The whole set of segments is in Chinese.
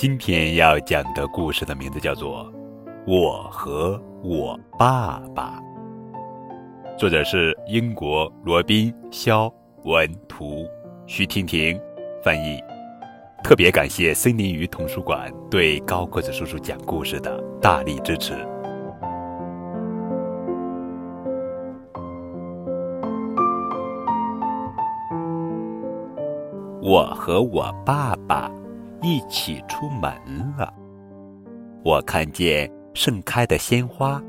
今天要讲的故事的名字叫做《我和我爸爸》，作者是英国罗宾·肖文图，徐婷婷翻译。特别感谢森林鱼图书馆对高个子叔叔讲故事的大力支持。我和我爸爸一起出门了。我看见盛开的鲜花，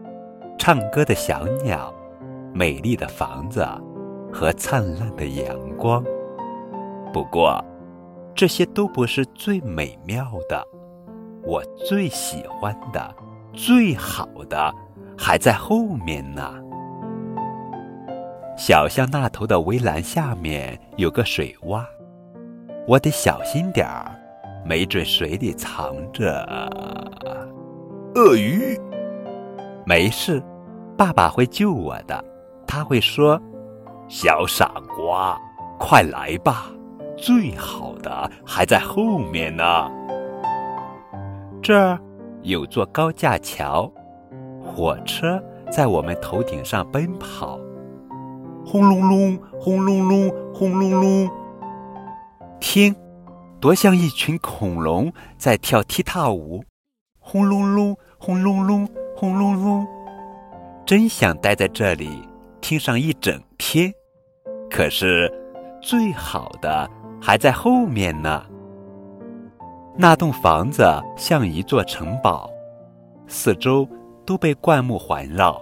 唱歌的小鸟，美丽的房子和灿烂的阳光。不过，这些都不是最美妙的。我最喜欢的、最好的还在后面呢。小巷那头的围栏下面有个水洼。我得小心点儿，没准水里藏着鳄鱼。没事，爸爸会救我的。他会说：“小傻瓜，快来吧，最好的还在后面呢。”这儿有座高架桥，火车在我们头顶上奔跑，轰隆隆，轰隆隆，轰隆隆。听，多像一群恐龙在跳踢踏舞，轰隆隆，轰隆隆，轰隆隆。真想待在这里听上一整天，可是最好的还在后面呢。那栋房子像一座城堡，四周都被灌木环绕，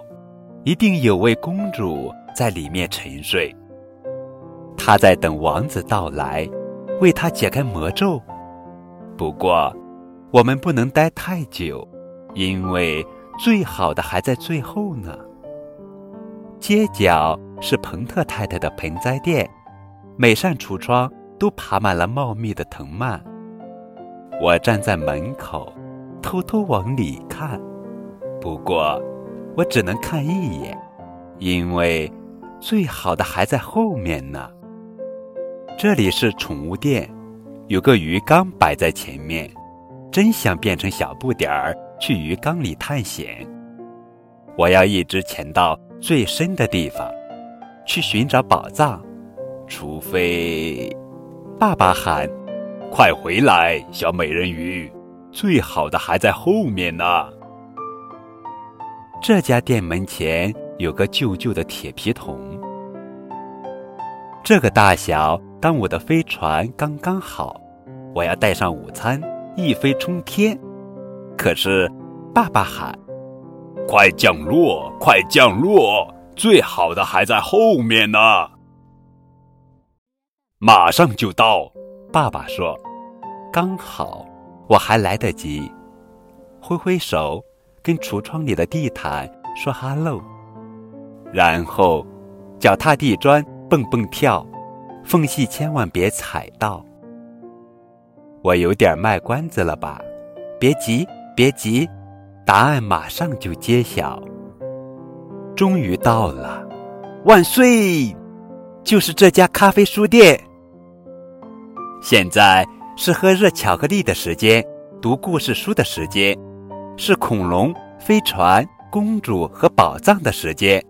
一定有位公主在里面沉睡。她在等王子到来。为他解开魔咒，不过我们不能待太久，因为最好的还在最后呢。街角是彭特太太的盆栽店，每扇橱窗都爬满了茂密的藤蔓。我站在门口，偷偷往里看，不过我只能看一眼，因为最好的还在后面呢。这里是宠物店，有个鱼缸摆在前面，真想变成小不点儿去鱼缸里探险。我要一直潜到最深的地方，去寻找宝藏，除非爸爸喊：“快回来，小美人鱼，最好的还在后面呢。”这家店门前有个旧旧的铁皮桶，这个大小。当我的飞船刚刚好，我要带上午餐，一飞冲天。可是，爸爸喊：“快降落，快降落！最好的还在后面呢。”马上就到，爸爸说：“刚好，我还来得及。”挥挥手，跟橱窗里的地毯说哈喽，然后脚踏地砖，蹦蹦跳。缝隙千万别踩到，我有点卖关子了吧？别急，别急，答案马上就揭晓。终于到了，万岁！就是这家咖啡书店。现在是喝热巧克力的时间，读故事书的时间，是恐龙、飞船、公主和宝藏的时间。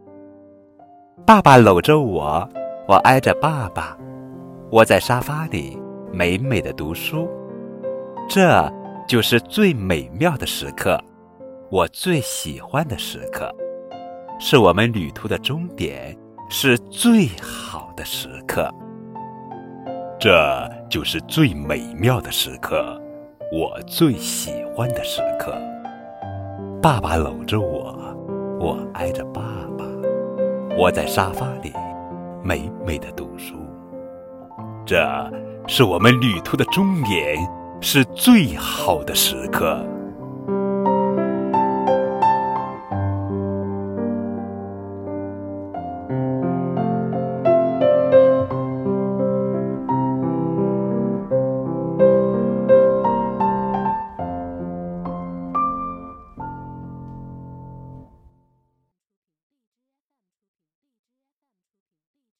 爸爸搂着我，我挨着爸爸。窝在沙发里，美美的读书，这就是最美妙的时刻，我最喜欢的时刻，是我们旅途的终点，是最好的时刻。这就是最美妙的时刻，我最喜欢的时刻。爸爸搂着我，我挨着爸爸，窝在沙发里，美美的读书。这是我们旅途的终点，是最好的时刻。